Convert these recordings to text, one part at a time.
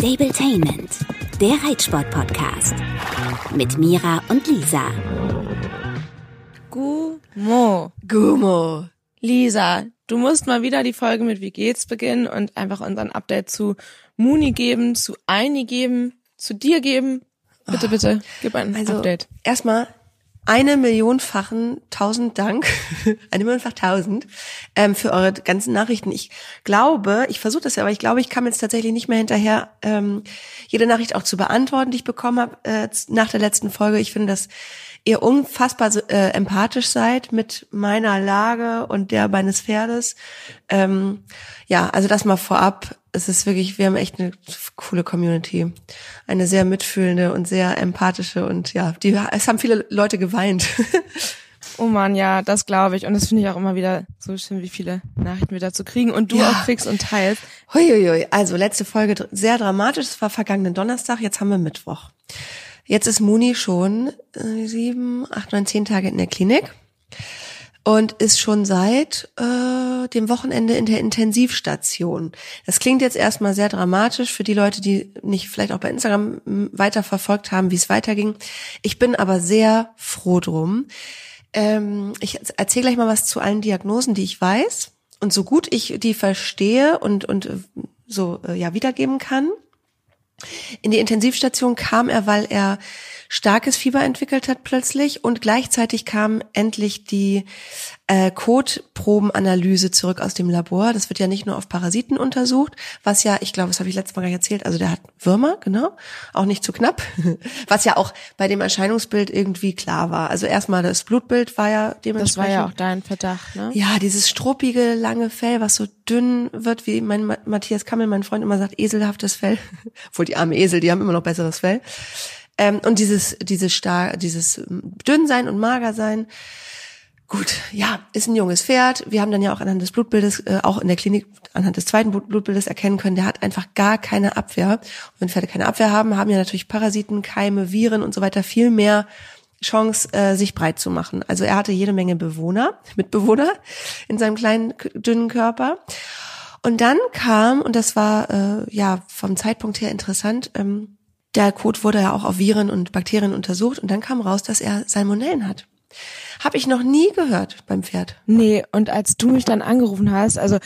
Stabletainment, der Reitsport-Podcast. Mit Mira und Lisa. Gumo. Gumo. Lisa, du musst mal wieder die Folge mit Wie geht's beginnen und einfach unseren Update zu Muni geben, zu Eini geben, zu dir geben. Bitte, bitte, gib ein Also Update. erstmal eine Millionfachen tausend Dank, eine Millionfach tausend ähm, für eure ganzen Nachrichten. Ich glaube, ich versuche das ja, aber ich glaube, ich kam jetzt tatsächlich nicht mehr hinterher, ähm, jede Nachricht auch zu beantworten, die ich bekommen habe äh, nach der letzten Folge. Ich finde, dass ihr unfassbar äh, empathisch seid mit meiner Lage und der meines Pferdes. Ähm, ja, also das mal vorab. Es ist wirklich, wir haben echt eine coole Community. Eine sehr mitfühlende und sehr empathische und ja, die, es haben viele Leute geweint. Oh man, ja, das glaube ich. Und das finde ich auch immer wieder so schön, wie viele Nachrichten wir dazu kriegen und du Ja. auch kriegst und teilst. Huiuiui, also letzte Folge sehr dramatisch. Es war vergangenen Donnerstag, jetzt haben wir Mittwoch. Jetzt ist Muni schon äh, sieben, acht, neun, zehn Tage in der Klinik und ist schon seit äh, dem Wochenende in der Intensivstation. Das klingt jetzt erstmal sehr dramatisch für die Leute, die nicht vielleicht auch bei Instagram m, weiter verfolgt haben, wie es weiterging. Ich bin aber sehr froh drum. Ähm, ich erzähle gleich mal was zu allen Diagnosen, die ich weiß. Und so gut ich die verstehe und, und äh, so äh, ja wiedergeben kann. In die Intensivstation kam er, weil er starkes Fieber entwickelt hat plötzlich und gleichzeitig kam endlich die äh, Kotprobenanalyse zurück aus dem Labor. Das wird ja nicht nur auf Parasiten untersucht, was ja, ich glaube, das habe ich letztes Mal gar nicht erzählt, also der hat Würmer, genau, auch nicht zu knapp, was ja auch bei dem Erscheinungsbild irgendwie klar war. Also erstmal das Blutbild war ja Das dementsprechend. war ja auch dein Verdacht, ne? Ja, dieses struppige, lange Fell, was so dünn wird, wie mein Ma- Matthias Kammel, mein Freund, immer sagt, eselhaftes Fell. Obwohl die armen Esel, die haben immer noch besseres Fell. Ähm, und dieses, dieses star, dieses dünn sein und mager sein. Gut, ja, ist ein junges Pferd. Wir haben dann ja auch anhand des Blutbildes, äh, auch in der Klinik anhand des zweiten Blut- Blutbildes erkennen können, der hat einfach gar keine Abwehr. Und wenn Pferde keine Abwehr haben, haben ja natürlich Parasiten, Keime, Viren und so weiter viel mehr Chance, äh, sich breit zu machen. Also er hatte jede Menge Bewohner, Mitbewohner in seinem kleinen, dünnen Körper. Und dann kam, und das war äh, ja vom Zeitpunkt her interessant, ähm, der Kot wurde ja auch auf Viren und Bakterien untersucht und dann kam raus, dass er Salmonellen hat. Habe ich noch nie gehört beim Pferd. Nee, und als du mich dann angerufen hast, also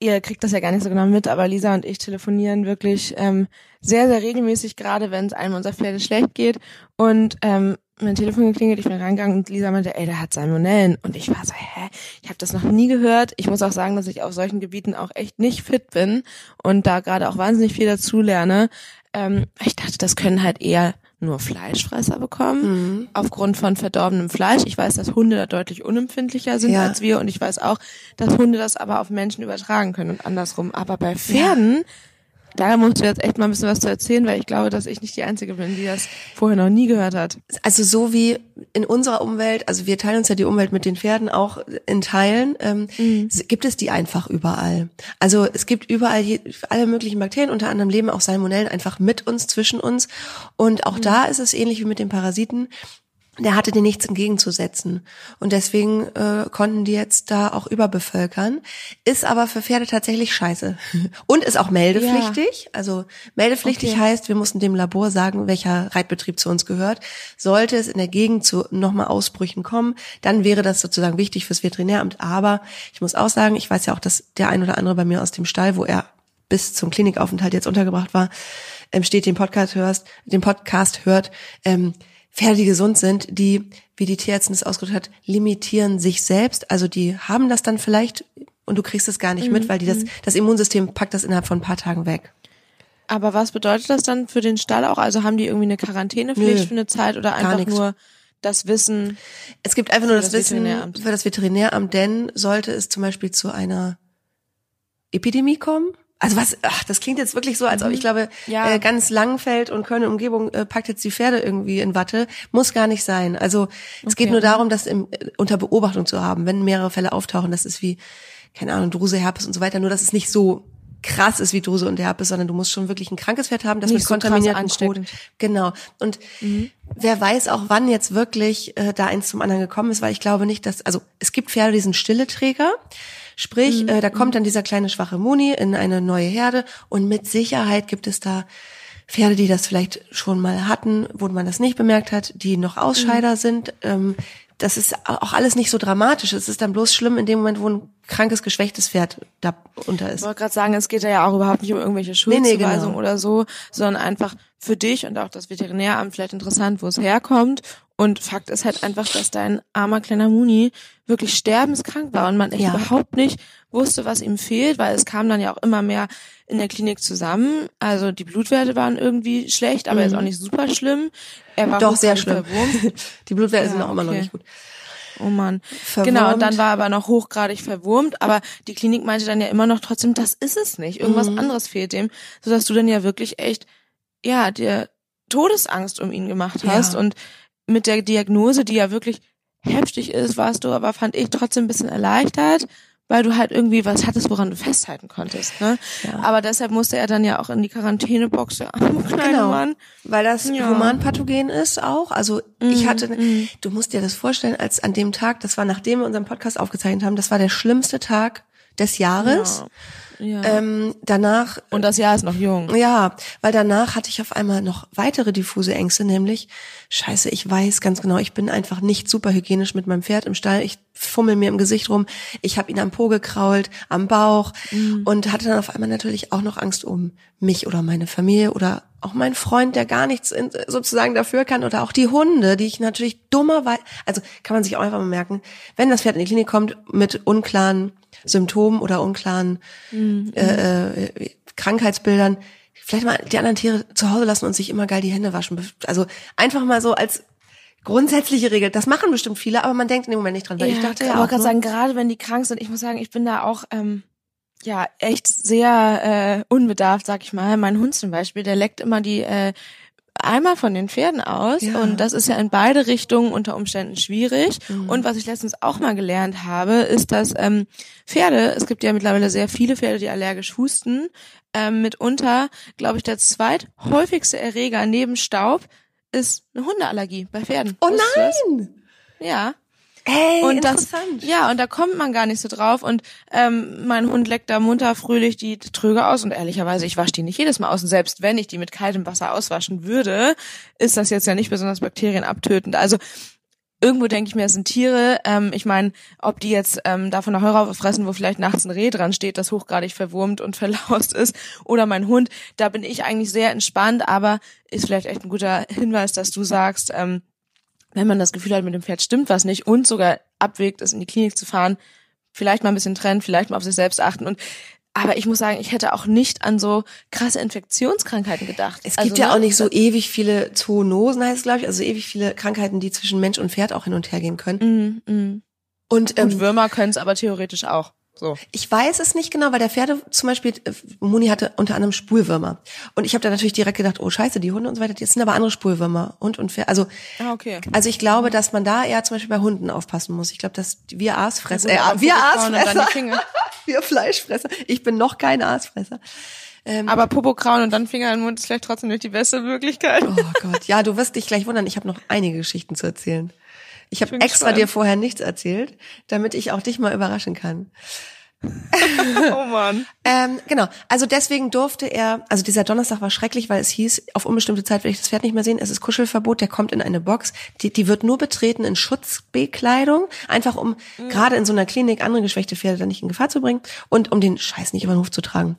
ihr kriegt das ja gar nicht so genau mit, aber Lisa und ich telefonieren wirklich ähm, sehr, sehr regelmäßig, gerade wenn es einem unserer Pferde schlecht geht. Und ähm, mein Telefon geklingelt, ich bin reingegangen und Lisa meinte, ey, der hat Salmonellen. Und ich war so, hä? Ich habe das noch nie gehört. Ich muss auch sagen, dass ich auf solchen Gebieten auch echt nicht fit bin und da gerade auch wahnsinnig viel dazu lerne. Ähm, ich dachte, das können halt eher nur Fleischfresser bekommen, aufgrund von verdorbenem Fleisch. Ich weiß, dass Hunde da deutlich unempfindlicher sind Ja. als wir und ich weiß auch, dass Hunde das aber auf Menschen übertragen können und andersrum. Aber bei Pferden, da musst du jetzt echt mal ein bisschen was zu erzählen, weil ich glaube, dass ich nicht die Einzige bin, die das vorher noch nie gehört hat. Also so wie in unserer Umwelt, also wir teilen uns ja die Umwelt mit den Pferden auch in Teilen, ähm, s- gibt es die einfach überall. Also es gibt überall je, alle möglichen Bakterien, unter anderem leben auch Salmonellen einfach mit uns, zwischen uns. Und auch da ist es ähnlich wie mit den Parasiten. Der hatte dir nichts entgegenzusetzen. Und deswegen äh, konnten die jetzt da auch überbevölkern. Ist aber für Pferde tatsächlich scheiße. Und ist auch meldepflichtig. Also meldepflichtig Okay. heißt, wir mussten dem Labor sagen, welcher Reitbetrieb zu uns gehört. Sollte es in der Gegend zu nochmal Ausbrüchen kommen, dann wäre das sozusagen wichtig fürs Veterinäramt. Aber ich muss auch sagen, ich weiß ja auch, dass der ein oder andere bei mir aus dem Stall, wo er bis zum Klinikaufenthalt jetzt untergebracht war, ähm, steht, den Podcast hörst, den Podcast hört, ähm, Pferde, die gesund sind, die, wie die Tierärztin es ausgedrückt hat, limitieren sich selbst. Also die haben das dann vielleicht und du kriegst es gar nicht mit, weil die das, das Immunsystem packt das innerhalb von ein paar Tagen weg. Aber was bedeutet das dann für den Stall auch? Also haben die irgendwie eine Quarantänepflicht Nö, für eine Zeit oder einfach nur das Wissen? Es gibt einfach nur das, das Wissen für das Veterinäramt, denn sollte es zum Beispiel zu einer Epidemie kommen, also was, ach, das klingt jetzt wirklich so, als ob ich glaube, Ja. äh, ganz Langfeld und Köln Umgebung äh, packt jetzt die Pferde irgendwie in Watte. Muss gar nicht sein. Also es geht nur darum, das im, äh, unter Beobachtung zu haben, wenn mehrere Fälle auftauchen. Das ist wie, keine Ahnung, Druse, Herpes und so weiter. Nur, dass es nicht so krass ist wie Druse und Herpes, sondern du musst schon wirklich ein krankes Pferd haben, das Nicht mit so krass kontaminiertem Kot. Genau. Und wer weiß auch, wann jetzt wirklich äh, da eins zum anderen gekommen ist, weil ich glaube nicht, dass, also es gibt Pferde, die sind stille Träger. Sprich, äh, da kommt dann dieser kleine schwache Muni in eine neue Herde und mit Sicherheit gibt es da Pferde, die das vielleicht schon mal hatten, wo man das nicht bemerkt hat, die noch Ausscheider sind. Ähm, das ist auch alles nicht so dramatisch. Es ist dann bloß schlimm in dem Moment, wo ein krankes, geschwächtes Pferd da unter Ich ist. wollte gerade sagen, es geht ja auch überhaupt nicht um irgendwelche Nee, nee, Schuldzuweisungen genau. oder so, sondern einfach für dich und auch das Veterinäramt vielleicht interessant, wo es herkommt. Und Fakt ist halt einfach, dass dein armer kleiner Muni wirklich sterbenskrank war und man echt Ja. überhaupt nicht wusste, was ihm fehlt, weil es kam dann ja auch immer mehr in der Klinik zusammen. Also die Blutwerte waren irgendwie schlecht, aber jetzt auch nicht super schlimm. Er war Mhm. Doch, sehr schlimm. verwurmt. Die Blutwerte Ja, sind auch immer noch okay. nicht gut. Oh Mann. Verwurmt. Genau, und dann war er aber noch hochgradig verwurmt, aber die Klinik meinte dann ja immer noch trotzdem, das ist es nicht. Irgendwas Mhm. anderes fehlt dem, sodass du dann ja wirklich echt, ja, dir Todesangst um ihn gemacht hast. Ja. Und mit der Diagnose, die ja wirklich heftig ist, warst du aber, fand ich, trotzdem ein bisschen erleichtert, weil du halt irgendwie was hattest, woran du festhalten konntest. Ne? Ja. Aber deshalb musste er dann ja auch in die Quarantänebox, der arme kleine Genau. Mann. Weil das Ja. humanpathogen ist auch. Also ich Mhm, hatte, mhm. du musst dir das vorstellen, als an dem Tag, das war nachdem wir unseren Podcast aufgezeichnet haben, das war der schlimmste Tag des Jahres. Ja. Ähm, danach und das Jahr ist noch jung. Ja, weil danach hatte ich auf einmal noch weitere diffuse Ängste, nämlich, scheiße, ich weiß ganz genau, ich bin einfach nicht super hygienisch mit meinem Pferd im Stall. Ich fummel mir im Gesicht rum, ich habe ihn am Po gekrault, am Bauch und hatte dann auf einmal natürlich auch noch Angst um mich oder meine Familie oder auch meinen Freund, der gar nichts in, sozusagen dafür kann oder auch die Hunde, die ich natürlich dummerweise, also kann man sich auch einfach mal merken, wenn das Pferd in die Klinik kommt mit unklaren Symptomen oder unklaren äh, äh, Krankheitsbildern, vielleicht mal die anderen Tiere zu Hause lassen und sich immer geil die Hände waschen. Also einfach mal so als grundsätzliche Regel. Das machen bestimmt viele, aber man denkt in dem Moment nicht dran. Weil ich dachte ja aber auch, gerade ne? sagen, gerade wenn die krank sind, ich muss sagen, ich bin da auch ähm, ja echt sehr äh, unbedarft, sag ich mal. Mein Hund zum Beispiel, der leckt immer die äh, Eimer von den Pferden aus Ja. und das ist ja in beide Richtungen unter Umständen schwierig. Mhm. Und was ich letztens auch mal gelernt habe, ist, dass ähm, Pferde, es gibt ja mittlerweile sehr viele Pferde, die allergisch husten, ähm, mitunter, glaube ich, der zweithäufigste Erreger neben Staub ist eine Hundeallergie bei Pferden. Oh nein! Ja. Hey, Und das, interessant. ja, und da kommt man gar nicht so drauf. Und ähm, mein Hund leckt da munter fröhlich die Tröge aus. Und ehrlicherweise, ich wasche die nicht jedes Mal aus. Und selbst wenn ich die mit kaltem Wasser auswaschen würde, ist das jetzt ja nicht besonders bakterienabtötend. Also irgendwo denke ich mir, es sind Tiere. Ähm, ich meine, ob die jetzt ähm, davon eine Heuraufe fressen, wo vielleicht nachts ein Reh dran steht, das hochgradig verwurmt und verlaust ist, oder mein Hund, da bin ich eigentlich sehr entspannt. Aber ist vielleicht echt ein guter Hinweis, dass du sagst, ähm, wenn man das Gefühl hat, mit dem Pferd stimmt was nicht und sogar abwägt, es in die Klinik zu fahren, vielleicht mal ein bisschen trennen, vielleicht mal auf sich selbst achten und aber ich muss sagen, ich hätte auch nicht an so krasse Infektionskrankheiten gedacht. Es Also, gibt ja ne, auch nicht so ewig viele Zoonosen, heißt es, glaube ich, also ewig viele Krankheiten, die zwischen Mensch und Pferd auch hin und her gehen können. Mm, mm. Und, ähm, Und Würmer können es aber theoretisch auch. So. Ich weiß es nicht genau, weil der Pferde zum Beispiel, äh, Muni hatte unter anderem Spulwürmer. Und ich habe da natürlich direkt gedacht, oh scheiße, die Hunde und so weiter, das sind aber andere Spulwürmer. Hund und Pferd. Also, Ah, okay. also ich glaube, dass man da eher zum Beispiel bei Hunden aufpassen muss. Ich glaube, dass wir Aasfresser, Ja, äh, wir Aasfresser, wir Fleischfresser. Ich bin noch kein Aasfresser. Aber Popo krauen und dann Finger in den Mund ist vielleicht trotzdem nicht die beste Möglichkeit. Oh Gott, ja, du wirst dich gleich wundern. Ich habe noch einige Geschichten zu erzählen. Ich habe extra gespannt. dir vorher nichts erzählt, damit ich auch dich mal überraschen kann. Oh Mann. Ähm, genau. Also deswegen durfte er, also dieser Donnerstag war schrecklich, weil es hieß, auf unbestimmte Zeit will ich das Pferd nicht mehr sehen. Es ist Kuschelverbot, der kommt in eine Box. Die, die wird nur betreten in Schutzbekleidung, einfach um gerade in so einer Klinik andere geschwächte Pferde dann nicht in Gefahr zu bringen und um den Scheiß nicht über den Hof zu tragen.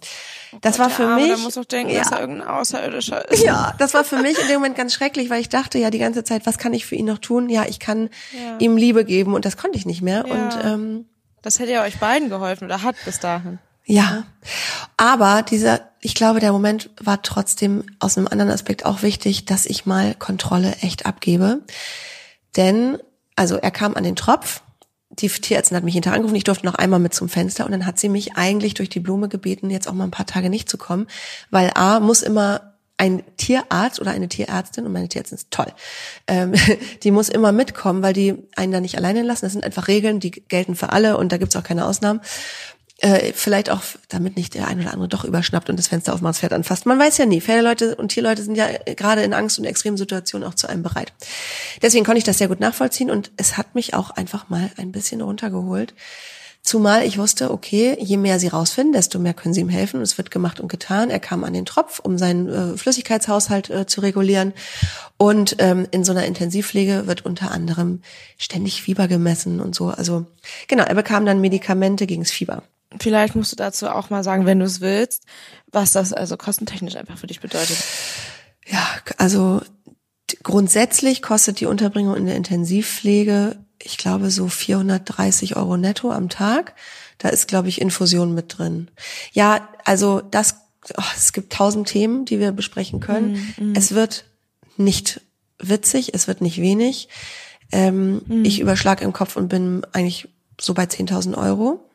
Das war für Arme, mich. Der muss doch denken, ja, dass er irgendein Außerirdischer ist. ja, das war für mich in dem Moment ganz schrecklich, weil ich dachte ja die ganze Zeit, was kann ich für ihn noch tun? Ja, ich kann Ja. ihm Liebe geben und das konnte ich nicht mehr. Ja. Und ähm, Das hätte ja euch beiden geholfen oder hat bis dahin. Ja, aber dieser, ich glaube, der Moment war trotzdem aus einem anderen Aspekt auch wichtig, dass ich mal Kontrolle echt abgebe. Denn, also er kam an den Tropf, die Tierärztin hat mich hinterher angerufen, ich durfte noch einmal mit zum Fenster und dann hat sie mich eigentlich durch die Blume gebeten, jetzt auch mal ein paar Tage nicht zu kommen, weil A muss immer ein Tierarzt oder eine Tierärztin, und meine Tierärztin ist toll, ähm, die muss immer mitkommen, weil die einen da nicht alleine lassen. Das sind einfach Regeln, die gelten für alle und da gibt's auch keine Ausnahmen. Äh, vielleicht auch, damit nicht der ein oder andere doch überschnappt und das Fenster aufmacht, das Pferd anfasst. Man weiß ja nie. Pferdeleute und Tierleute sind ja äh, gerade in Angst und extremen Situationen auch zu einem bereit. Deswegen konnte ich das sehr gut nachvollziehen und es hat mich auch einfach mal ein bisschen runtergeholt, Zumal ich wusste, okay, je mehr sie rausfinden, desto mehr können sie ihm helfen. Und es wird gemacht und getan. Er kam an den Tropf, um seinen äh, Flüssigkeitshaushalt äh, zu regulieren. Und ähm, in so einer Intensivpflege wird unter anderem ständig Fieber gemessen und so. Also genau, er bekam dann Medikamente gegens Fieber. Vielleicht musst du dazu auch mal sagen, wenn du es willst, was das also kostentechnisch einfach für dich bedeutet. Ja, also grundsätzlich kostet die Unterbringung in der Intensivpflege, ich glaube, so 430 Euro netto am Tag. Da ist, glaube ich, Infusion mit drin. Ja, also das, oh, es gibt tausend Themen, die wir besprechen können. Mm, mm. Es wird nicht witzig, es wird nicht wenig. Ähm, mm. Ich überschlag im Kopf und bin eigentlich so bei 10.000 Euro.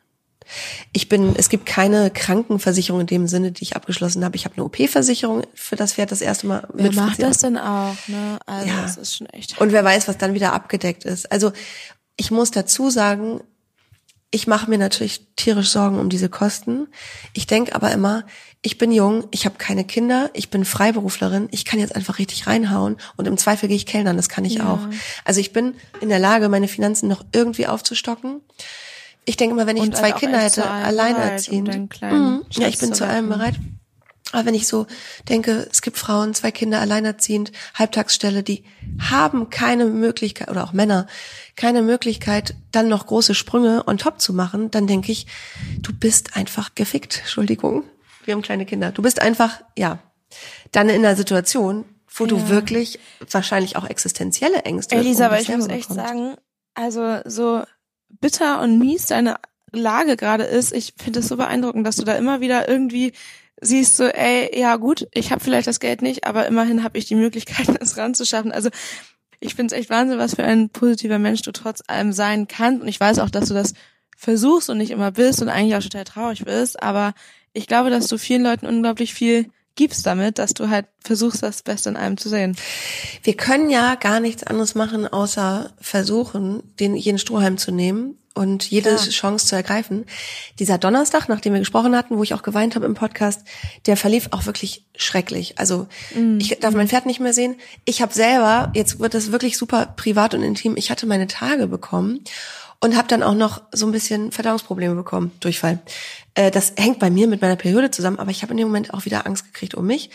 Ich bin, es gibt keine Krankenversicherung in dem Sinne, die ich abgeschlossen habe. Ich habe eine OP-Versicherung für das Pferd das erste Mal. Wer macht das denn auch? Ne? Also ja. das ist schon echt. Und wer weiß, was dann wieder abgedeckt ist. Also ich muss dazu sagen, ich mache mir natürlich tierisch Sorgen um diese Kosten. Ich denke aber immer, ich bin jung, ich habe keine Kinder, ich bin Freiberuflerin, ich kann jetzt einfach richtig reinhauen und im Zweifel gehe ich Kellnern, das kann ich ja. auch. Also ich bin in der Lage, meine Finanzen noch irgendwie aufzustocken. Ich denke mal, wenn ich und zwei halt Kinder hätte, alleinerziehend. Mhm. Ja, ich bin zu allem bereit. Aber wenn ich so denke, es gibt Frauen, zwei Kinder, alleinerziehend, Halbtagsstelle, die haben keine Möglichkeit, oder auch Männer, keine Möglichkeit, dann noch große Sprünge on top zu machen, dann denke ich, du bist einfach gefickt. Entschuldigung. Wir haben kleine Kinder. Du bist einfach, ja, dann in einer Situation, wo ja. du wirklich wahrscheinlich auch existenzielle Ängste Elisa, um aber ich muss echt sagen, also so bitter und mies deine Lage gerade ist, ich finde es so beeindruckend, dass du da immer wieder irgendwie siehst so, ey, ja gut, ich habe vielleicht das Geld nicht, aber immerhin habe ich die Möglichkeit, das ranzuschaffen. Also ich finde es echt Wahnsinn, was für ein positiver Mensch du trotz allem sein kannst. Und ich weiß auch, dass du das versuchst und nicht immer bist und eigentlich auch total traurig bist. Aber ich glaube, dass du vielen Leuten unglaublich viel gibst damit, dass du halt versuchst, das Beste in einem zu sehen. Wir können ja gar nichts anderes machen, außer versuchen, den jeden Strohhalm zu nehmen und jede Klar. Chance zu ergreifen. Dieser Donnerstag, nachdem wir gesprochen hatten, wo ich auch geweint habe im Podcast, der verlief auch wirklich schrecklich. Also mm. ich darf mein Pferd nicht mehr sehen. Ich habe selber, jetzt wird das wirklich super privat und intim, ich hatte meine Tage bekommen und habe dann auch noch so ein bisschen Verdauungsprobleme bekommen, Durchfall. Äh, das hängt bei mir mit meiner Periode zusammen, aber ich habe in dem Moment auch wieder Angst gekriegt um mich.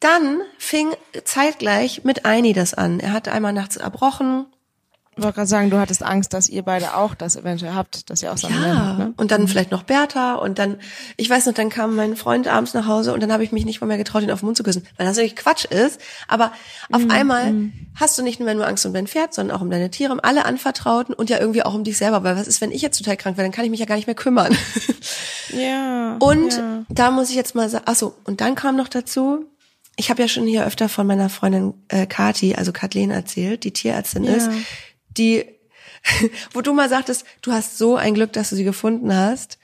Dann fing zeitgleich mit Eini das an. Er hat einmal nachts erbrochen, ich wollte gerade sagen, du hattest Angst, dass ihr beide auch das eventuell habt, dass ihr auch zusammen ja, habt, ne? und dann mhm. vielleicht noch Bertha und dann, ich weiß noch, dann kam mein Freund abends nach Hause und dann habe ich mich nicht mal mehr getraut, ihn auf den Mund zu küssen, weil das natürlich Quatsch ist. Aber auf mhm. einmal mhm. hast du nicht nur nur Angst um dein Pferd, sondern auch um deine Tiere, um alle Anvertrauten und ja irgendwie auch um dich selber. Weil was ist, wenn ich jetzt total krank werde, dann kann ich mich ja gar nicht mehr kümmern. Ja. Und ja. da muss ich jetzt mal sagen, ach so, und dann kam noch dazu, ich habe ja schon hier öfter von meiner Freundin äh, Kati, also Kathleen erzählt, die Tierärztin ja. ist, die wo du mal sagtest, du hast so ein Glück, dass du sie gefunden hast,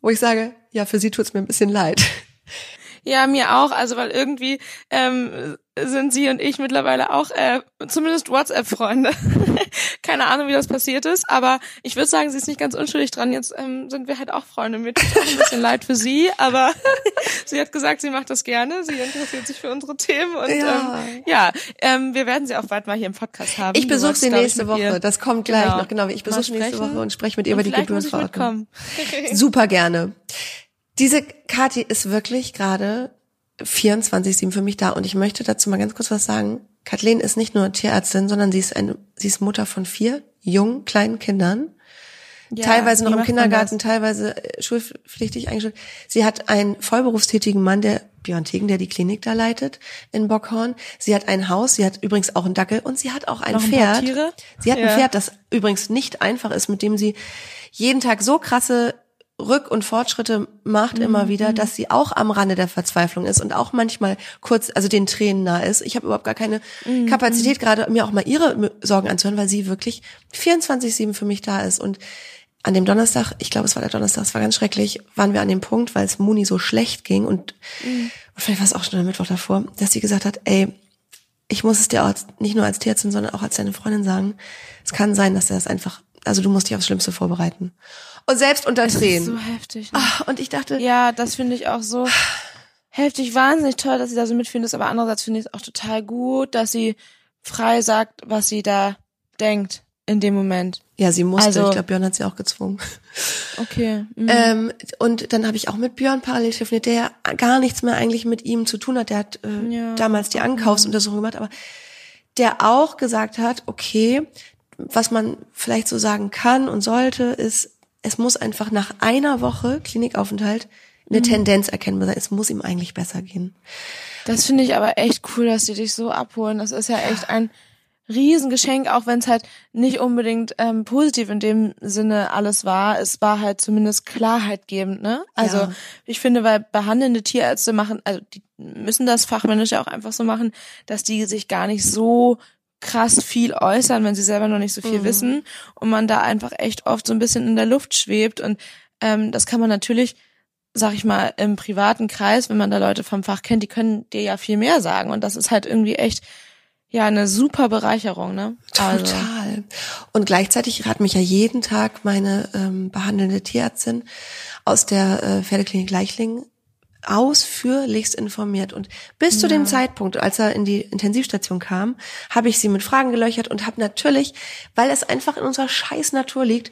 wo ich sage, ja, für sie tut's mir ein bisschen leid. Ja, mir auch. Also weil irgendwie ähm, sind sie und ich mittlerweile auch äh, zumindest WhatsApp-Freunde. Keine Ahnung, wie das passiert ist, aber ich würde sagen, sie ist nicht ganz unschuldig dran. Jetzt ähm, sind wir halt auch Freunde. Mir tut auch ein bisschen leid für sie, aber sie hat gesagt, sie macht das gerne. Sie interessiert sich für unsere Themen und ja, ähm, ja ähm, wir werden sie auch bald mal hier im Podcast haben. Ich besuche sie nächste Woche. Das kommt gleich genau, noch. Genau, ich besuche sie nächste Woche und spreche mit ihr über die Gebührenverordnung. Super gerne. Diese Kathi ist wirklich gerade 24-7 für mich da und ich möchte dazu mal ganz kurz was sagen. Kathleen ist nicht nur Tierärztin, sondern sie ist eine, sie ist Mutter von vier jungen, kleinen Kindern. Ja, teilweise noch im Kindergarten, teilweise äh, schulpflichtig eingeschult. Sie hat einen vollberufstätigen Mann, der Björn Tegen, der die Klinik da leitet in Bockhorn. Sie hat ein Haus, sie hat übrigens auch einen Dackel und sie hat auch ein noch Pferd. Ein sie hat ja. ein Pferd, das übrigens nicht einfach ist, mit dem sie jeden Tag so krasse Rück- und Fortschritte macht mhm. immer wieder, dass sie auch am Rande der Verzweiflung ist und auch manchmal kurz, also den Tränen nah ist. Ich habe überhaupt gar keine mhm. Kapazität, gerade mir auch mal ihre Sorgen anzuhören, weil sie wirklich 24-7 für mich da ist. Und an dem Donnerstag, ich glaube, es war der Donnerstag, es war ganz schrecklich, waren wir an dem Punkt, weil es Muni so schlecht ging und, mhm. und vielleicht war es auch schon der Mittwoch davor, dass sie gesagt hat, ey, ich muss es dir auch nicht nur als Tierärztin, sondern auch als deine Freundin sagen. Es kann sein, dass er das einfach, also du musst dich aufs Schlimmste vorbereiten. Und selbst unter Tränen. so heftig. Ne? Ach, und ich dachte. Ja, das finde ich auch so heftig, wahnsinnig toll, dass sie da so mitfindet. Aber andererseits finde ich es auch total gut, dass sie frei sagt, was sie da denkt. in dem Moment. Ja, sie musste. Also- ich glaube, Björn hat sie auch gezwungen. Okay. mhm. Ähm, und dann habe ich auch mit Björn parallel telefoniert, der ja gar nichts mehr eigentlich mit ihm zu tun hat. Der hat äh, Ja. damals die Ankaufsuntersuchung gemacht, aber der auch gesagt hat, okay, was man vielleicht so sagen kann und sollte, ist, es muss einfach nach einer Woche Klinikaufenthalt eine Tendenz erkennbar sein. Es muss ihm eigentlich besser gehen. Das finde ich aber echt cool, dass die dich so abholen. Das ist ja echt ein Riesengeschenk, auch wenn es halt nicht unbedingt ähm, positiv in dem Sinne alles war. Es war halt zumindest klarheitgebend, ne? Also Ja. ich finde, weil behandelnde Tierärzte machen, also die müssen das fachmännisch ja auch einfach so machen, dass die sich gar nicht so krass viel äußern, wenn sie selber noch nicht so viel wissen und man da einfach echt oft so ein bisschen in der Luft schwebt und ähm, das kann man natürlich sag ich mal, im privaten Kreis, wenn man da Leute vom Fach kennt, die können dir ja viel mehr sagen. Und das ist halt irgendwie echt, ja, eine super Bereicherung, ne? Also, Total. Und gleichzeitig hat mich ja jeden Tag meine ähm, behandelnde Tierärztin aus der äh, Pferdeklinik Leichlingen ausführlichst informiert. Und bis zu dem Zeitpunkt, als er in die Intensivstation kam, habe ich sie mit Fragen gelöchert und habe natürlich, weil es einfach in unserer scheiß Natur liegt,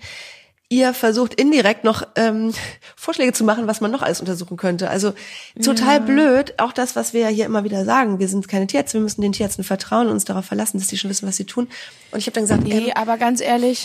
ihr versucht indirekt noch ähm, Vorschläge zu machen, was man noch alles untersuchen könnte. Also total blöd, auch das, was wir ja hier immer wieder sagen. Wir sind keine Tierärzte, wir müssen den Tierärzten vertrauen und uns darauf verlassen, dass die schon wissen, was sie tun. Und ich habe dann gesagt, nee, ähm, aber ganz ehrlich,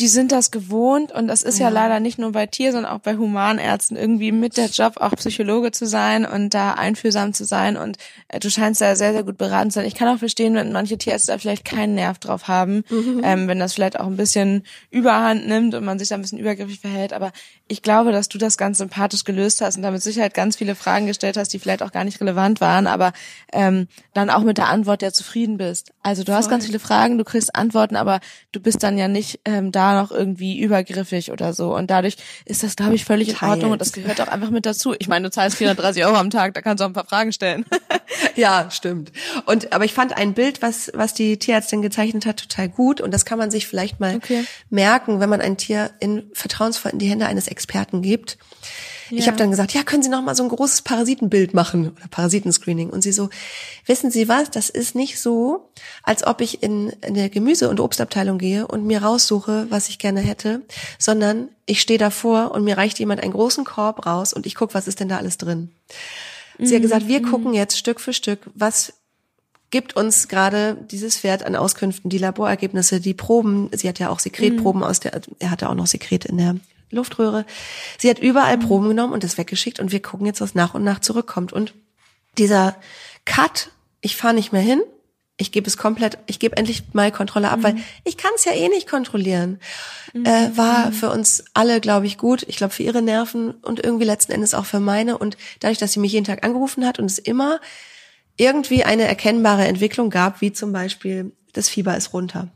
die sind das gewohnt und das ist ja. Ja. leider nicht nur bei Tier, sondern auch bei Humanärzten irgendwie mit der Job auch Psychologe zu sein und da einfühlsam zu sein und äh, du scheinst da sehr, sehr gut beraten zu sein. Ich kann auch verstehen, wenn manche Tierärzte da vielleicht keinen Nerv drauf haben, ähm, wenn das vielleicht auch ein bisschen Überhand nimmt und man sich da ein bisschen übergriffig verhält, aber ich glaube, dass du das ganz sympathisch gelöst hast und damit Sicherheit ganz viele Fragen gestellt hast, die vielleicht auch gar nicht relevant waren, aber ähm, dann auch mit der Antwort ja zufrieden bist. Also du hast ganz viele Fragen, du kriegst Antworten, aber du bist dann ja nicht ähm, da noch irgendwie übergriffig oder so. Und dadurch ist das, glaube ich, völlig in Teils. Ordnung und das gehört auch einfach mit dazu. Ich meine, du zahlst 430 Euro am Tag, da kannst du auch ein paar Fragen stellen. Ja, stimmt. Und aber ich fand ein Bild, was was die Tierärztin gezeichnet hat, total gut und das kann man sich vielleicht mal Okay. merken, wenn man ein Tier in vertrauensvoll in die Hände eines Experten gibt. Ich Ja. habe dann gesagt, ja, können Sie noch mal so ein großes Parasitenbild machen oder Parasitenscreening und sie so, wissen Sie was, das ist nicht so, als ob ich in eine Gemüse- und Obstabteilung gehe und mir raussuche, was ich gerne hätte, sondern ich stehe davor und mir reicht jemand einen großen Korb raus und ich gucke, was ist denn da alles drin. Sie hat gesagt, wir gucken jetzt Stück für Stück, was gibt uns gerade dieses Pferd an Auskünften, die Laborergebnisse, die Proben. Sie hat ja auch Sekretproben aus der, er hatte auch noch Sekret in der Luftröhre. Sie hat überall Proben genommen und das weggeschickt und wir gucken jetzt, was nach und nach zurückkommt. Und dieser Cut, ich fahre nicht mehr hin, ich gebe es komplett, ich gebe endlich mal Kontrolle ab, weil ich kann es ja eh nicht kontrollieren. Äh, war für uns alle, glaube ich, gut. Ich glaube für ihre Nerven und irgendwie letzten Endes auch für meine. Und dadurch, dass sie mich jeden Tag angerufen hat und es immer irgendwie eine erkennbare Entwicklung gab, wie zum Beispiel das Fieber ist runter.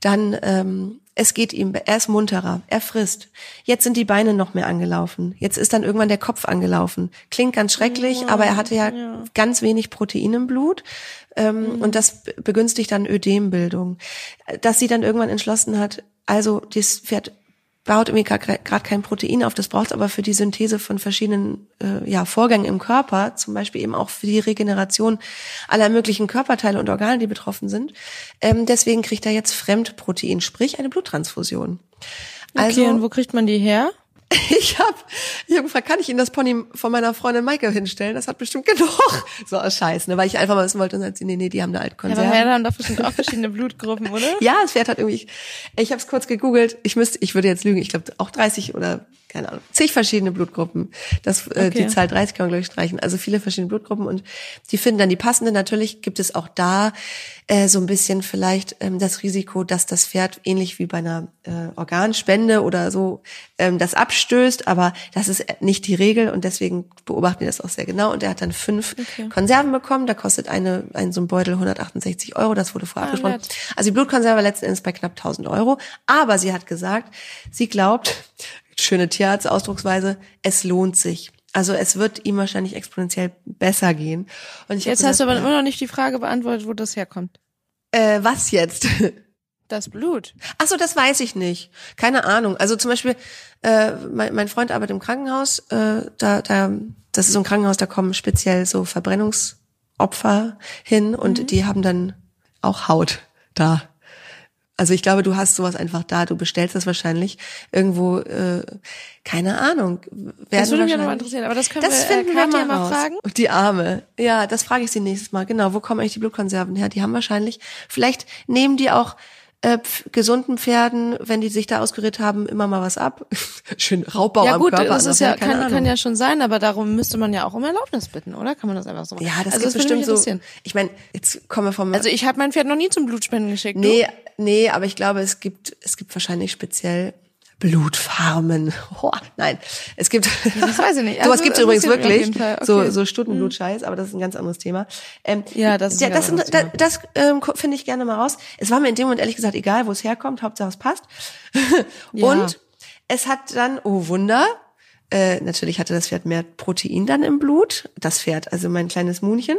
Dann ähm, es geht ihm, er ist munterer, er frisst. Jetzt sind die Beine noch mehr angelaufen. Jetzt ist dann irgendwann der Kopf angelaufen. Klingt ganz schrecklich, aber er hatte ja, ganz wenig Protein im Blut ähm, und das be- begünstigt dann Ödembildung. Dass sie dann irgendwann entschlossen hat, also das Pferd baut irgendwie gerade kein Protein auf, das braucht aber für die Synthese von verschiedenen äh, ja, Vorgängen im Körper, zum Beispiel eben auch für die Regeneration aller möglichen Körperteile und Organe, die betroffen sind. Ähm, deswegen kriegt er jetzt Fremdprotein, sprich eine Bluttransfusion. Also okay, und wo kriegt man die her? Ich habe ich hab gefragt, kann ich Ihnen das Pony von meiner Freundin Maike hinstellen? Das hat bestimmt genug. So aus Scheiß, ne? Weil ich einfach mal wissen wollte und sagt sie, nee, nee, die haben da alte Ja, aber. Pferde haben doch bestimmt auch verschiedene Blutgruppen, oder? Ja, das Pferd hat irgendwie, ich habe es kurz gegoogelt, ich müsste, ich würde jetzt lügen, ich glaube auch 30 oder keine Ahnung, zig verschiedene Blutgruppen. Das, äh, Okay. Die Zahl 30 kann man, glaube ich, streichen. Also viele verschiedene Blutgruppen und die finden dann die passende. Natürlich gibt es auch da äh, so ein bisschen vielleicht ähm, das Risiko, dass das Pferd ähnlich wie bei einer äh, Organspende oder so ähm, das abstößt, aber das ist nicht die Regel und deswegen beobachten wir das auch sehr genau. Und er hat dann fünf Okay. Konserven bekommen. Da kostet eine, ein so ein Beutel 168 Euro. Das wurde vorher Ah, abgesprochen. nett. Also die Blutkonserve letzten Endes bei knapp 1000 Euro. Aber sie hat gesagt, sie glaubt, schöne Tierarztausdrucksweise, es lohnt sich. Also es wird ihm wahrscheinlich exponentiell besser gehen. Und ich Jetzt hast du gesagt, aber immer noch nicht die Frage beantwortet, wo das herkommt. äh, was jetzt? Das Blut. Ach so, das weiß ich nicht. Keine Ahnung. Also zum Beispiel, äh, mein, mein Freund arbeitet im Krankenhaus. Äh, da, da, das ist so ein Krankenhaus, da kommen speziell so Verbrennungsopfer hin und die haben dann auch Haut da. Also ich glaube, du hast sowas einfach da, du bestellst das wahrscheinlich irgendwo, äh, keine Ahnung. Das würde mich ja noch interessieren, aber das können das wir, finden äh, wir mal mal raus. fragen. Und Die Arme. Ja, das frage ich sie nächstes Mal. Genau, wo kommen eigentlich die Blutkonserven her? Die haben wahrscheinlich, vielleicht nehmen die auch äh, gesunden Pferden, wenn die sich da ausgerührt haben, immer mal was ab. Schön Raubbau Ja am gut, Körper. das ist ja, keine kann, kann ja schon sein, aber darum müsste man ja auch um Erlaubnis bitten, oder? Kann man das einfach so machen? Ja, das also ist bestimmt so. Ich meine, jetzt kommen wir vom. Also ich habe mein Pferd noch nie zum Blutspenden geschickt. du? Nee, aber ich glaube, es gibt, es gibt wahrscheinlich speziell Blutfarmen. Oh, nein, es gibt. das weiß ich nicht. Sowas Also, gibt's übrigens interessiert mich auf wirklich. Fall. So, Okay. so Stundenblutscheiß, aber das ist ein ganz anderes Thema. Ähm, Ja, das ist ja, ein das, das, Thema. das ähm, finde ich gerne mal raus. Es war mir in dem Moment ehrlich gesagt egal, wo es herkommt, Hauptsache es passt. Ja. Und es hat dann, oh Wunder, äh, natürlich hatte das Pferd mehr Protein dann im Blut. Das Pferd, also mein kleines Munchen.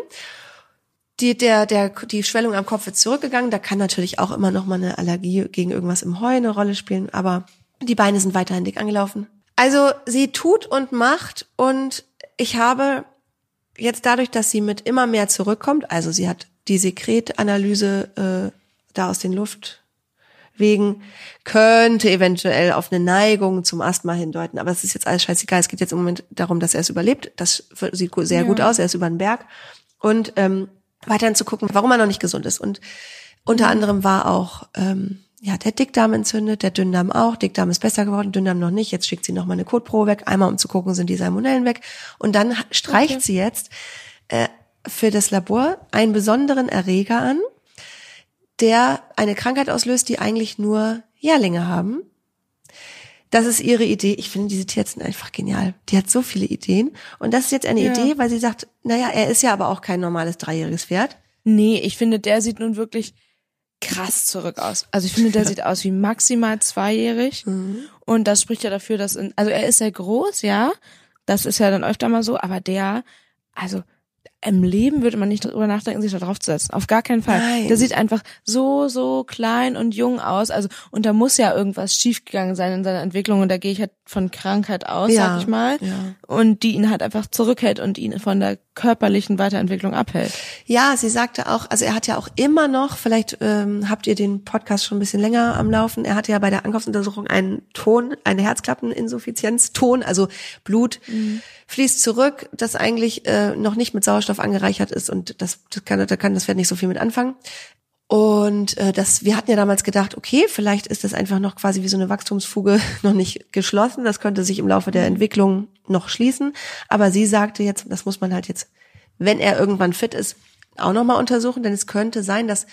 Die, der, der, die Schwellung am Kopf ist zurückgegangen. Da kann natürlich auch immer noch mal eine Allergie gegen irgendwas im Heu eine Rolle spielen. Aber die Beine sind weiterhin dick angelaufen. Also sie tut und macht und ich habe jetzt dadurch, dass sie mit immer mehr zurückkommt, also sie hat die Sekretanalyse äh, da aus den Luftwegen, könnte eventuell auf eine Neigung zum Asthma hindeuten, aber es ist jetzt alles scheißegal. Es geht jetzt im Moment darum, dass er es überlebt. Das sieht sehr gut aus. Er ist über den Berg und ähm, weiterhin zu gucken, warum er noch nicht gesund ist. Und unter anderem war auch ähm, ja der Dickdarm entzündet, der Dünndarm auch. Dickdarm ist besser geworden, Dünndarm noch nicht. Jetzt schickt sie noch mal eine Kotprobe weg, einmal um zu gucken, sind die Salmonellen weg. Und dann streicht sie jetzt äh, für das Labor einen besonderen Erreger an, der eine Krankheit auslöst, die eigentlich nur Jährlinge haben. Das ist ihre Idee. Ich finde diese Tierärztin einfach genial. Die hat so viele Ideen. Und das ist jetzt eine Ja. Idee, weil sie sagt, naja, er ist ja aber auch kein normales dreijähriges Pferd. Nee, ich finde, der sieht nun wirklich krass zurück aus. Also ich finde, der sieht aus wie maximal zweijährig. Mhm. Und das spricht ja dafür, dass, in, also er ist sehr groß, ja. Das ist ja dann öfter mal so, aber der, also im Leben würde man nicht drüber nachdenken, sich da drauf zu setzen. Auf gar keinen Fall. Nein. Der sieht einfach so, so klein und jung aus. Also, und da muss ja irgendwas schiefgegangen sein in seiner Entwicklung. Und da gehe ich halt von Krankheit aus, Ja, sag ich mal. ja. Und die ihn halt einfach zurückhält und ihn von der körperlichen Weiterentwicklung abhält. Ja, sie sagte auch, also er hat ja auch immer noch, vielleicht ähm, habt ihr den Podcast schon ein bisschen länger am Laufen, er hatte ja bei der Ankaufsuntersuchung einen Ton, eine Herzklappeninsuffizienzton, also Blut fließt zurück, das eigentlich äh, noch nicht mit Sauerstoff angereichert ist und das, das kann, da kann das Pferd nicht so viel mit anfangen. Und äh, das, wir hatten ja damals gedacht, okay, vielleicht ist das einfach noch quasi wie so eine Wachstumsfuge noch nicht geschlossen. Das könnte sich im Laufe der Entwicklung noch schließen. Aber sie sagte jetzt, das muss man halt jetzt, wenn er irgendwann fit ist, auch nochmal untersuchen, denn es könnte sein, dass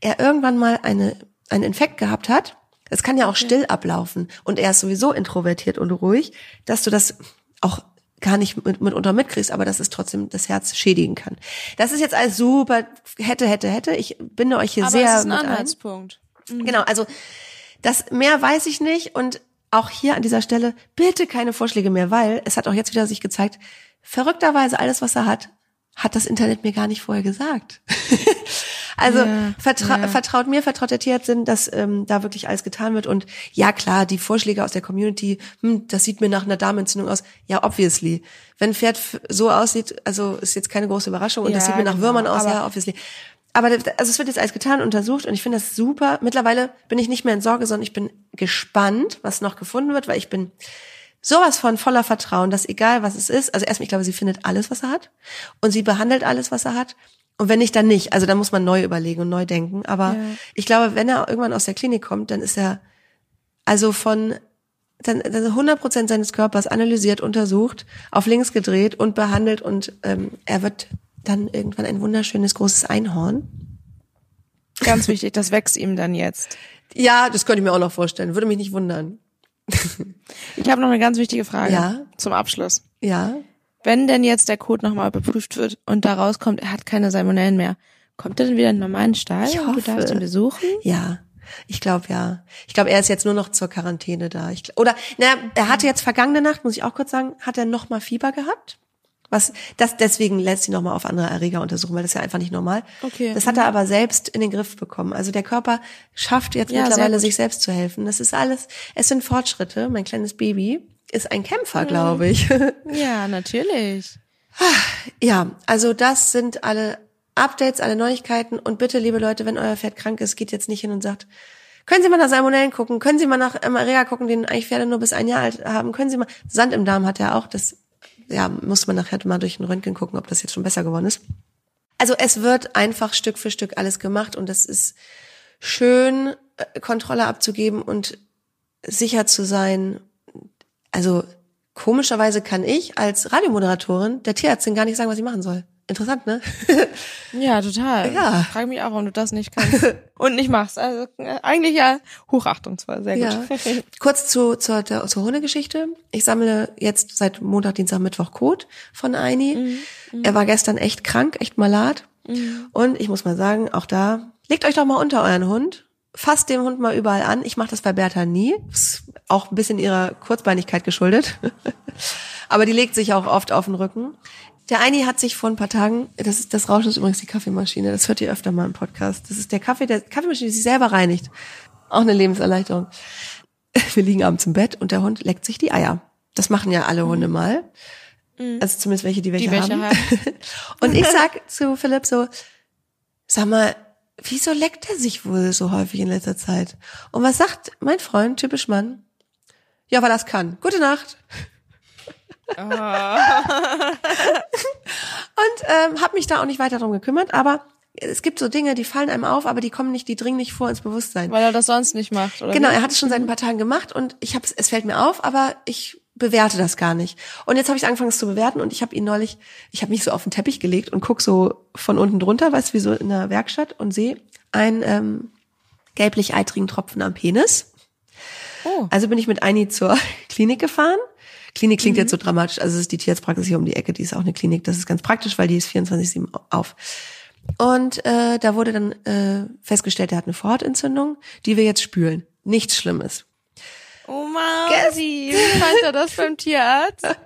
er irgendwann mal eine, einen Infekt gehabt hat. Es kann ja auch still ablaufen und er ist sowieso introvertiert und ruhig, dass du das auch gar nicht mit, mitunter mitkriegst, aber dass es trotzdem das Herz schädigen kann. Das ist jetzt alles super, hätte, hätte, hätte. Ich binde euch hier Aber sehr es ist ein mit ein. Anhaltspunkt. Genau, also das mehr weiß ich nicht und auch hier an dieser Stelle bitte keine Vorschläge mehr, weil es hat auch jetzt wieder sich gezeigt, verrückterweise alles, was er hat, hat das Internet mir gar nicht vorher gesagt. also Ja, vertra ja. vertraut mir, vertraut der Tierärztin, dass ähm, da wirklich alles getan wird und ja klar, die Vorschläge aus der Community, hm, das sieht mir nach einer Darmentzündung aus. Ja, obviously. Wenn ein Pferd so aussieht, also ist jetzt keine große Überraschung und das Ja, sieht mir nach genau, Würmern aus, ja, obviously. Aber das- also es wird jetzt alles getan, untersucht und ich finde das super. Mittlerweile bin ich nicht mehr in Sorge, sondern ich bin gespannt, was noch gefunden wird, weil ich bin sowas von voller Vertrauen, dass egal was es ist, also erstmal, ich glaube, sie findet alles, was er hat und sie behandelt alles, was er hat. Und wenn nicht, dann nicht. Also dann muss man neu überlegen und neu denken. Aber Ja. ich glaube, wenn er irgendwann aus der Klinik kommt, dann ist er also von dann, dann 100 Prozent seines Körpers analysiert, untersucht, auf links gedreht und behandelt und ähm, er wird dann irgendwann ein wunderschönes großes Einhorn. Ganz wichtig, das wächst ihm dann jetzt. Ja, das könnte ich mir auch noch vorstellen. Würde mich nicht wundern. Ich habe noch eine ganz wichtige Frage Ja. zum Abschluss. Ja. Wenn denn jetzt der Code nochmal überprüft wird und da rauskommt, er hat keine Salmonellen mehr, kommt er dann wieder in den normalen Stall Ich und du hoffe. darfst ihn besuchen? Ja. Ich glaube ja. Ich glaube, er ist jetzt nur noch zur Quarantäne da. Ich, oder na, er hatte jetzt vergangene Nacht, muss ich auch kurz sagen, hat er noch mal Fieber gehabt. Was das deswegen lässt ihn noch mal auf andere Erreger untersuchen, weil das ist ja einfach nicht normal. Okay. Das hat er aber selbst in den Griff bekommen. Also der Körper schafft jetzt Ja, mittlerweile sich selbst zu helfen. Das ist alles. Es sind Fortschritte. Mein kleines Baby ist ein Kämpfer, Mhm. glaube ich. Ja, natürlich. Ja, also das sind alle Updates, alle Neuigkeiten und bitte, liebe Leute, wenn euer Pferd krank ist, geht jetzt nicht hin und sagt, Können Sie mal nach Salmonellen gucken? Können Sie mal nach Maria gucken, den eigentlich Pferde nur bis ein Jahr alt haben? Können Sie mal, Sand im Darm hat er auch, das, ja, muss man nachher mal durch den Röntgen gucken, ob das jetzt schon besser geworden ist. Also es wird einfach Stück für Stück alles gemacht und es ist schön, äh, Kontrolle abzugeben und sicher zu sein. Also komischerweise kann ich als Radiomoderatorin der Tierärztin gar nicht sagen, was ich machen soll. Interessant, ne? Ja, total. Ja. Ich frage mich auch, warum du das nicht kannst und nicht machst. Also äh, eigentlich ja Hochachtung zwar, sehr Ja. gut. Kurz zu, zur, der, zur Hundegeschichte. Ich sammle jetzt seit Montag, Dienstag, Mittwoch Kot von Eini. Er war gestern echt krank, echt malat. Und ich muss mal sagen, auch da, legt euch doch mal unter euren Hund. Fasst dem Hund mal überall an. Ich mache das bei Bertha nie. Ist auch ein bisschen ihrer Kurzbeinigkeit geschuldet. Aber die legt sich auch oft auf den Rücken. Der Eini hat sich vor ein paar Tagen, das ist das Rauschen ist übrigens die Kaffeemaschine, das hört ihr öfter mal im Podcast. Das ist der Kaffee, der Kaffeemaschine, die sich selber reinigt. Auch eine Lebenserleichterung. Wir liegen abends im Bett und der Hund leckt sich die Eier. Das machen ja alle Hunde mal. Also zumindest welche, die welche, Die welche haben. haben. und ich sag zu Philipp so, sag mal, wieso leckt er sich wohl so häufig in letzter Zeit? Und was sagt mein Freund, typisch Mann? Ja, weil das kann. Gute Nacht. Und ähm, habe mich da auch nicht weiter drum gekümmert, aber es gibt so Dinge, die fallen einem auf, aber die kommen nicht, die dringen nicht vor ins Bewusstsein. Weil er das sonst nicht macht, oder? Genau, er hat es schon seit ein paar Tagen gemacht und ich habe es fällt mir auf, aber ich bewerte das gar nicht. Und jetzt habe ich angefangen es zu bewerten und ich habe ihn neulich, ich habe mich so auf den Teppich gelegt und guck so von unten drunter, weißt du, wie so in der Werkstatt und sehe einen ähm, gelblich-eitrigen Tropfen am Penis. Oh. Also bin ich mit Eini zur Klinik gefahren. Klinik klingt jetzt so dramatisch, also es ist die Tierarztpraxis hier um die Ecke, die ist auch eine Klinik, das ist ganz praktisch, weil die ist 24-7 auf. Und äh, da wurde dann äh, festgestellt, er hat eine Vorhautentzündung, die wir jetzt spülen. Nichts Schlimmes. Oh Mann, wie fand er das beim Tierarzt?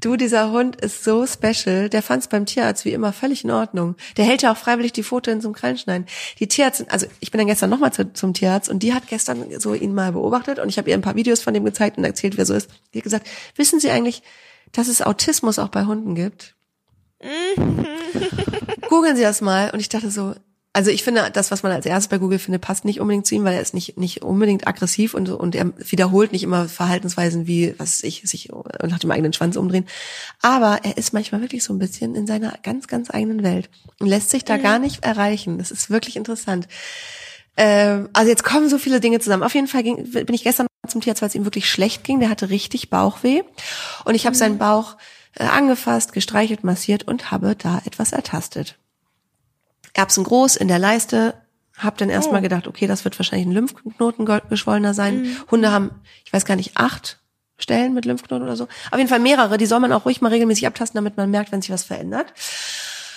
Du, dieser Hund ist so special. Der fand es beim Tierarzt wie immer völlig in Ordnung. Der hält ja auch freiwillig die Fotos zum Krallenschneiden. Die Tierärztin, also ich bin dann gestern nochmal zu, zum Tierarzt und die hat gestern so ihn mal beobachtet und ich habe ihr ein paar Videos von dem gezeigt und erzählt, wer so ist. Die hat gesagt, wissen Sie eigentlich, dass es Autismus auch bei Hunden gibt? Googeln Sie das mal. Und ich dachte so, also ich finde, das, was man als erstes bei Google findet, passt nicht unbedingt zu ihm, weil er ist nicht, nicht unbedingt aggressiv und, und er wiederholt nicht immer Verhaltensweisen wie, was ich, sich nach dem eigenen Schwanz umdrehen. Aber er ist manchmal wirklich so ein bisschen in seiner ganz, ganz eigenen Welt und lässt sich da gar nicht erreichen. Das ist wirklich interessant. Ähm, also jetzt kommen so viele Dinge zusammen. Auf jeden Fall ging, bin ich gestern zum Tierarzt, weil es ihm wirklich schlecht ging. Der hatte richtig Bauchweh. Und ich habe seinen Bauch äh, angefasst, gestreichelt, massiert und habe da etwas ertastet. Erbsen groß in der Leiste. Hab dann erstmal Oh. gedacht, okay, das wird wahrscheinlich ein Lymphknoten ge- geschwollener sein. Hunde haben, ich weiß gar nicht, acht Stellen mit Lymphknoten oder so. Auf jeden Fall mehrere. Die soll man auch ruhig mal regelmäßig abtasten, damit man merkt, wenn sich was verändert.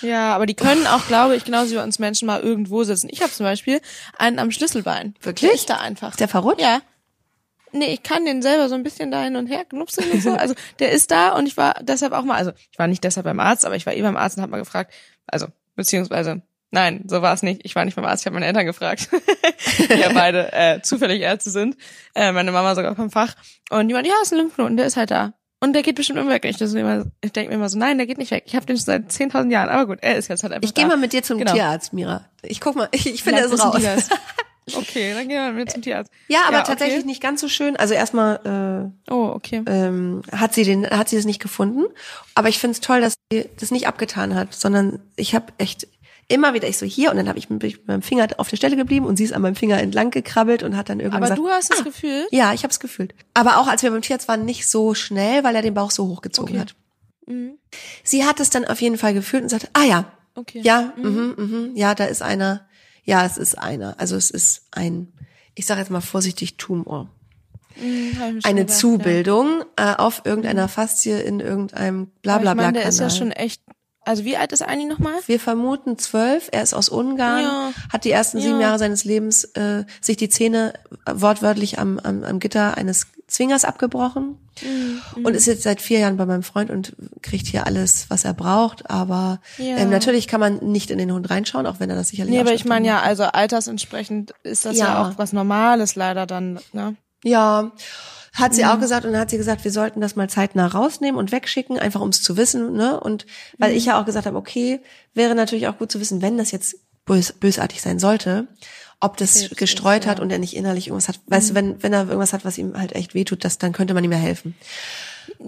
Ja, aber die können auch, glaube ich, genauso wie uns Menschen mal irgendwo sitzen. Ich habe zum Beispiel einen am Schlüsselbein. Wirklich? Der ist da einfach. Ist der verrutscht? Ja. Nee, ich kann den selber so ein bisschen da hin und her knupseln und so. Also der ist da und ich war deshalb auch mal, also ich war nicht deshalb beim Arzt, aber ich war eh beim Arzt und habe mal gefragt, also beziehungsweise nein, so war es nicht. Ich war nicht beim Arzt, ich habe meine Eltern gefragt, die ja beide äh, zufällig Ärzte sind. Äh, meine Mama sogar vom Fach. Und die meinte, ja, ist ein Lymphknoten, der ist halt da. Und der geht bestimmt immer weg. Ich, ist immer, ich denke mir immer so, nein, der geht nicht weg. Ich habe den schon seit 10.000 Jahren. Aber gut, er ist jetzt halt einfach Ich gehe mal mit dir zum Genau. Tierarzt, Mira. Ich guck mal, ich, ich finde es wissen raus. Okay, dann gehen wir mit zum Tierarzt. Ja, aber Ja, okay. tatsächlich nicht ganz so schön. Also erstmal Oh, okay. äh, ähm, hat sie den, hat sie das nicht gefunden. Aber ich finde es toll, dass sie das nicht abgetan hat, sondern ich habe echt immer wieder ich so hier und dann habe ich mit meinem Finger auf der Stelle geblieben und sie ist an meinem Finger entlang gekrabbelt und hat dann irgendwann Aber gesagt, du hast das Gefühl, ja, ich habe es gefühlt. Aber auch als wir beim Tierarzt waren, nicht so schnell, weil er den Bauch so hochgezogen Okay. hat. Sie hat es dann auf jeden Fall gefühlt und sagte, ah ja, Okay. ja, mhm. Mhm, ja, da ist einer, ja, es ist einer. Also es ist ein, ich sage jetzt mal vorsichtig Tumor. Hm, schon Eine gedacht, Zubildung äh, auf irgendeiner Faszie in irgendeinem Ja. Blablabla ich meine, der ist ja schon echt. Also wie alt ist Anni nochmal? Wir vermuten zwölf. Er ist aus Ungarn, Ja. hat die ersten sieben Ja. Jahre seines Lebens äh, sich die Zähne wortwörtlich am, am, am Gitter eines Zwingers abgebrochen Mhm. und ist jetzt seit vier Jahren bei meinem Freund und kriegt hier alles, was er braucht. Aber Ja. ähm, natürlich kann man nicht in den Hund reinschauen, auch wenn er das sicherlich Nee, aber ich meine ja, also altersentsprechend ist das ja. Ja. auch was Normales leider dann, ne? Ja, hat sie Mhm. auch gesagt und dann hat sie gesagt, wir sollten das mal zeitnah rausnehmen und wegschicken, einfach ums zu wissen, ne? Und weil Mhm. ich ja auch gesagt habe, okay, wäre natürlich auch gut zu wissen, wenn das jetzt bös, bösartig sein sollte, ob das Hilft gestreut es, hat ja. und er nicht innerlich irgendwas hat. Weißt du, wenn, wenn er irgendwas hat, was ihm halt echt wehtut, das, dann könnte man ihm ja helfen.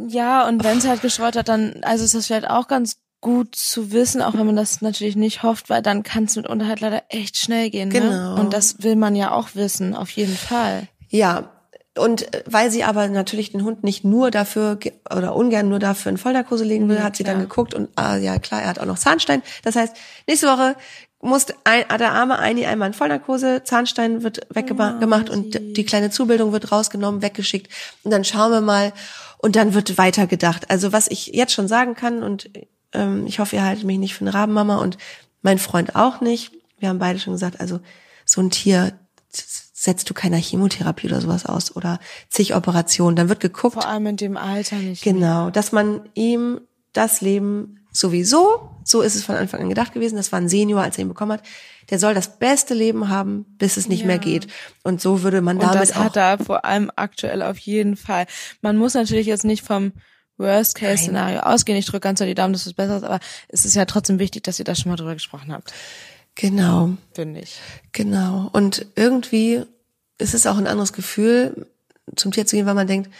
Ja, und wenn es halt gestreut hat, dann, also ist das vielleicht auch ganz gut zu wissen, auch wenn man das natürlich nicht hofft, weil dann kann es mitunter halt leider echt schnell gehen. Genau. Ne? Und das will man ja auch wissen, auf jeden Fall. Ja, und äh, weil sie aber natürlich den Hund nicht nur dafür oder ungern nur dafür in Vollnarkose legen will, Ja, hat sie klar. dann geguckt und ah, ja klar, er hat auch noch Zahnstein. Das heißt, nächste Woche muss ein, der arme Eini einmal in Vollnarkose, Zahnstein wird weggemacht und d- die kleine Zubildung wird rausgenommen, weggeschickt und dann schauen wir mal und dann wird weitergedacht. Also was ich jetzt schon sagen kann und ähm, ich hoffe, ihr haltet mich nicht für eine Rabenmama und mein Freund auch nicht. Wir haben beide schon gesagt, also so ein Tier setzt du keiner Chemotherapie oder sowas aus oder zig Operationen. Dann wird geguckt, Vor allem in dem Alter nicht. genau, dass man ihm das Leben sowieso, so ist es von Anfang an gedacht gewesen, das war ein Senior, als er ihn bekommen hat, der soll das beste Leben haben, bis es nicht Ja. mehr geht. Und so würde man Und damit das hat er vor allem aktuell auf jeden Fall. Man muss natürlich jetzt nicht vom Worst-Case-Szenario ausgehen. Ich drücke ganz doll die Daumen, dass es besser ist, aber es ist ja trotzdem wichtig, dass ihr da schon mal drüber gesprochen habt, genau, finde ich. genau. Und irgendwie ist es auch ein anderes Gefühl, zum Tier zu gehen, weil man denkt,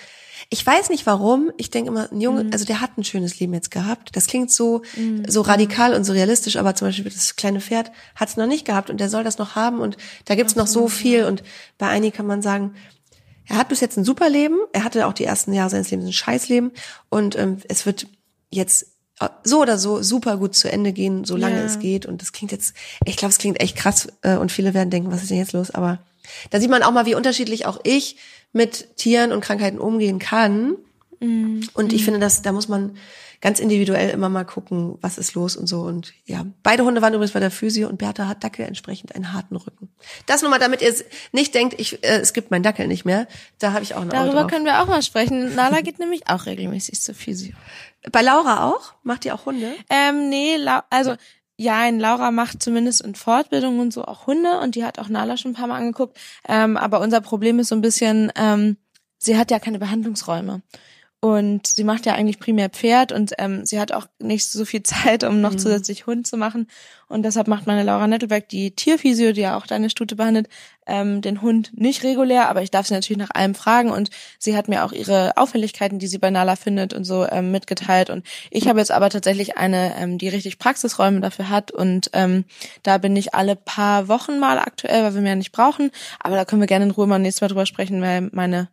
ich weiß nicht warum, ich denke immer, ein Junge, also der hat ein schönes Leben jetzt gehabt. Das klingt so, so radikal und so realistisch, aber zum Beispiel das kleine Pferd hat es noch nicht gehabt und der soll das noch haben und da gibt's noch so viel und bei Eini kann man sagen, er hat bis jetzt ein super Leben, er hatte auch die ersten Jahre seines Lebens ein Scheißleben und ähm, es wird jetzt so oder so super gut zu Ende gehen, solange Ja. es geht und das klingt jetzt, ich glaube, es klingt echt krass äh, und viele werden denken, was ist denn jetzt los, aber da sieht man auch mal, wie unterschiedlich auch ich mit Tieren und Krankheiten umgehen kann. Und ich finde, dass da muss man ganz individuell immer mal gucken, was ist los und so. Und ja, beide Hunde waren übrigens bei der Physio und Bertha hat Dackel entsprechend einen harten Rücken. Das nur mal, damit ihr nicht denkt, ich, äh, es gibt meinen Dackel nicht mehr. Da habe ich auch Auge Darüber können wir auch mal sprechen. Nala geht nämlich auch regelmäßig zur Physio. Bei Laura auch? Macht ihr auch Hunde? Ähm, nee, Lau also ja, Laura macht zumindest in Fortbildungen und so auch Hunde und die hat auch Nala schon ein paar Mal angeguckt. Ähm, aber unser Problem ist so ein bisschen, ähm, sie hat ja keine Behandlungsräume. Und sie macht ja eigentlich primär Pferd und ähm, sie hat auch nicht so viel Zeit, um noch zusätzlich Hund zu machen. Und deshalb macht meine Laura Nettelberg, die Tierphysio, die ja auch deine Stute behandelt, ähm, den Hund nicht regulär, aber ich darf sie natürlich nach allem fragen und sie hat mir auch ihre Auffälligkeiten, die sie bei Nala findet und so ähm, mitgeteilt. Und ich habe jetzt aber tatsächlich eine, ähm, die richtig Praxisräume dafür hat und ähm, da bin ich alle paar Wochen mal aktuell, weil wir mehr nicht brauchen. Aber da können wir gerne in Ruhe mal nächstes Mal drüber sprechen, weil meine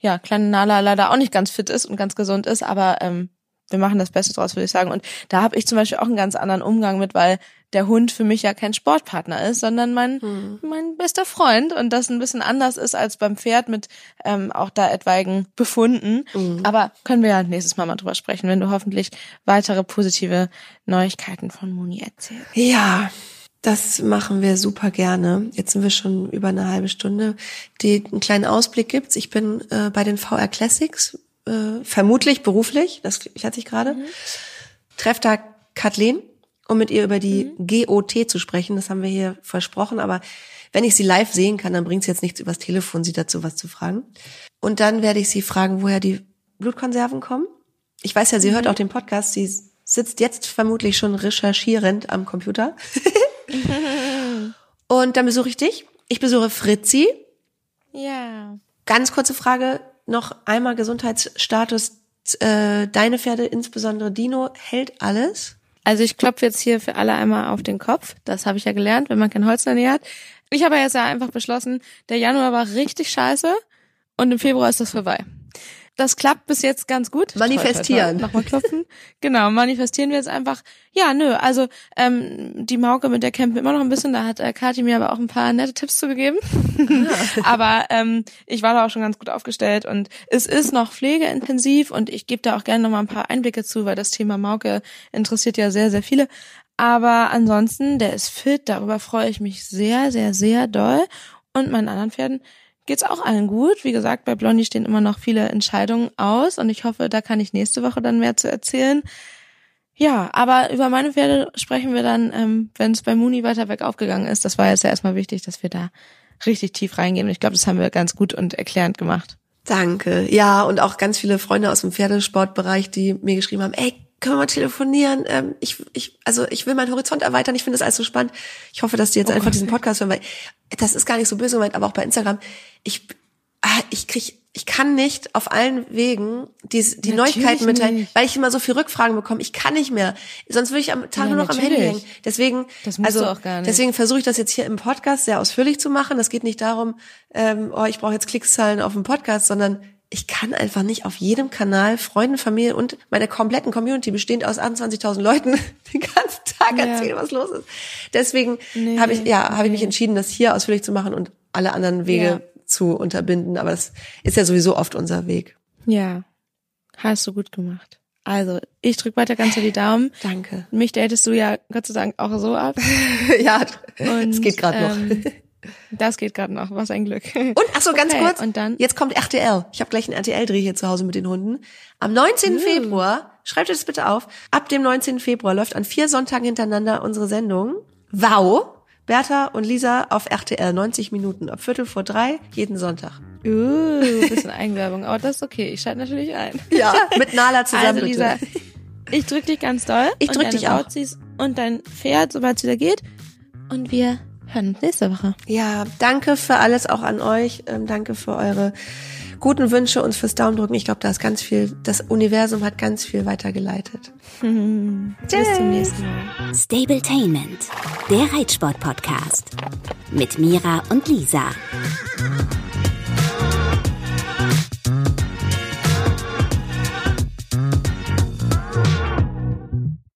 ja, kleine Nala leider auch nicht ganz fit ist und ganz gesund ist, aber ähm, wir machen das Beste draus, würde ich sagen. Und da habe ich zum Beispiel auch einen ganz anderen Umgang mit, weil der Hund für mich ja kein Sportpartner ist, sondern mein, mein bester Freund und das ein bisschen anders ist als beim Pferd mit ähm, auch da etwaigen Befunden. Aber können wir ja nächstes Mal mal drüber sprechen, wenn du hoffentlich weitere positive Neuigkeiten von Moni erzählst. Ja, das machen wir super gerne. Jetzt sind wir schon über eine halbe Stunde. Die einen kleinen Ausblick gibt's. Ich bin äh, bei den VR Classics, äh, vermutlich beruflich, das klärt sich gerade. Treff da Kathleen, um mit ihr über die GOT zu sprechen. Das haben wir hier versprochen, aber wenn ich sie live sehen kann, dann bringt es jetzt nichts übers Telefon, sie dazu was zu fragen. Und dann werde ich sie fragen, woher die Blutkonserven kommen. Ich weiß ja, sie hört auch den Podcast. Sie sitzt jetzt vermutlich schon recherchierend am Computer. Und dann besuche ich dich. Ich besuche Fritzi. Ja. Ganz kurze Frage, noch einmal Gesundheitsstatus. Äh, deine Pferde, insbesondere Dino, hält alles? Also ich klopfe jetzt hier für alle einmal auf den Kopf. Das habe ich ja gelernt, wenn man kein Holz in der Nähe hat. Ich habe jetzt ja einfach beschlossen, der Januar war richtig scheiße und im Februar ist das vorbei. Das klappt bis jetzt ganz gut. Manifestieren. Nochmal klopfen. genau, manifestieren wir jetzt einfach. Ja, nö, also ähm, die Mauke, mit der campen wir immer noch ein bisschen. Da hat äh, Kathi mir aber auch ein paar nette Tipps zugegeben. aber ähm, ich war da auch schon ganz gut aufgestellt und es ist noch pflegeintensiv und ich gebe da auch gerne noch mal ein paar Einblicke zu, weil das Thema Mauke interessiert ja sehr, sehr viele. Aber ansonsten, der ist fit, darüber freue ich mich sehr, sehr, sehr doll. Und meinen anderen Pferden geht's auch allen gut. Wie gesagt, bei Blondie stehen immer noch viele Entscheidungen aus und ich hoffe, da kann ich nächste Woche dann mehr zu erzählen. Ja, aber über meine Pferde sprechen wir dann, ähm, wenn es bei Muni weiter weg aufgegangen ist. Das war jetzt ja erstmal wichtig, dass wir da richtig tief reingehen. Und ich glaube, das haben wir ganz gut und erklärend gemacht. Danke. Ja, und auch ganz viele Freunde aus dem Pferdesportbereich, die mir geschrieben haben, ey, können wir mal telefonieren? Ähm, ich, ich, also ich will meinen Horizont erweitern. Ich finde das alles so spannend. Ich hoffe, dass die jetzt Oh einfach Gott. diesen Podcast hören, weil das ist gar nicht so böse gemeint, aber auch bei Instagram. Ich, ah, ich krieg, ich kann nicht auf allen Wegen die, die Natürlich Neuigkeiten mitteilen, nicht. weil ich immer so viel Rückfragen bekomme. Ich kann nicht mehr. Sonst würde ich am Tag Ja, nur noch am Handy natürlich. hängen. Deswegen, also deswegen versuche ich das jetzt hier im Podcast sehr ausführlich zu machen. Das geht nicht darum, ähm, oh, ich brauche jetzt Klickszahlen auf dem Podcast, sondern ich kann einfach nicht auf jedem Kanal Freunden, Familie und meine kompletten Community bestehend aus 28.000 Leuten den ganzen Tag Ja. erzählen, was los ist. Deswegen Nee, habe ich ja habe ich mich entschieden, das hier ausführlich zu machen und alle anderen Wege Ja. zu unterbinden. Aber das ist ja sowieso oft unser Weg. Ja, hast du gut gemacht. Also, ich drück weiter ganz so die Daumen. Danke. Mich datest du ja Gott sei Dank auch so ab. ja, es geht gerade noch. Das geht gerade noch, was ein Glück. Und ach so, ganz Okay, kurz. und dann? Jetzt kommt RTL. Ich habe gleich einen RTL-Dreh hier zu Hause mit den Hunden. Am 19. Uh. Februar, schreibt euch das bitte auf, ab dem 19. Februar läuft an vier Sonntagen hintereinander unsere Sendung. Wow! Bertha und Lisa auf RTL, 90 Minuten, ab Viertel vor drei, jeden Sonntag. Uh, bisschen Eigenwerbung, aber das ist okay. Ich schalte natürlich ein. Ja, mit Nala zusammen, Also Lisa, bitte. ich drück dich ganz doll. Ich drück dich auch. Bauzis Und dein Pferd, sobald es wieder geht. Und wir hören uns nächste Woche. Ja, danke für alles auch an euch. Ähm, danke für eure guten Wünsche und fürs Daumendrücken. Ich glaube, da ist ganz viel, das Universum hat ganz viel weitergeleitet. Bis zum nächsten Mal. Stabletainment, der Reitsport-Podcast. Mit Mira und Lisa.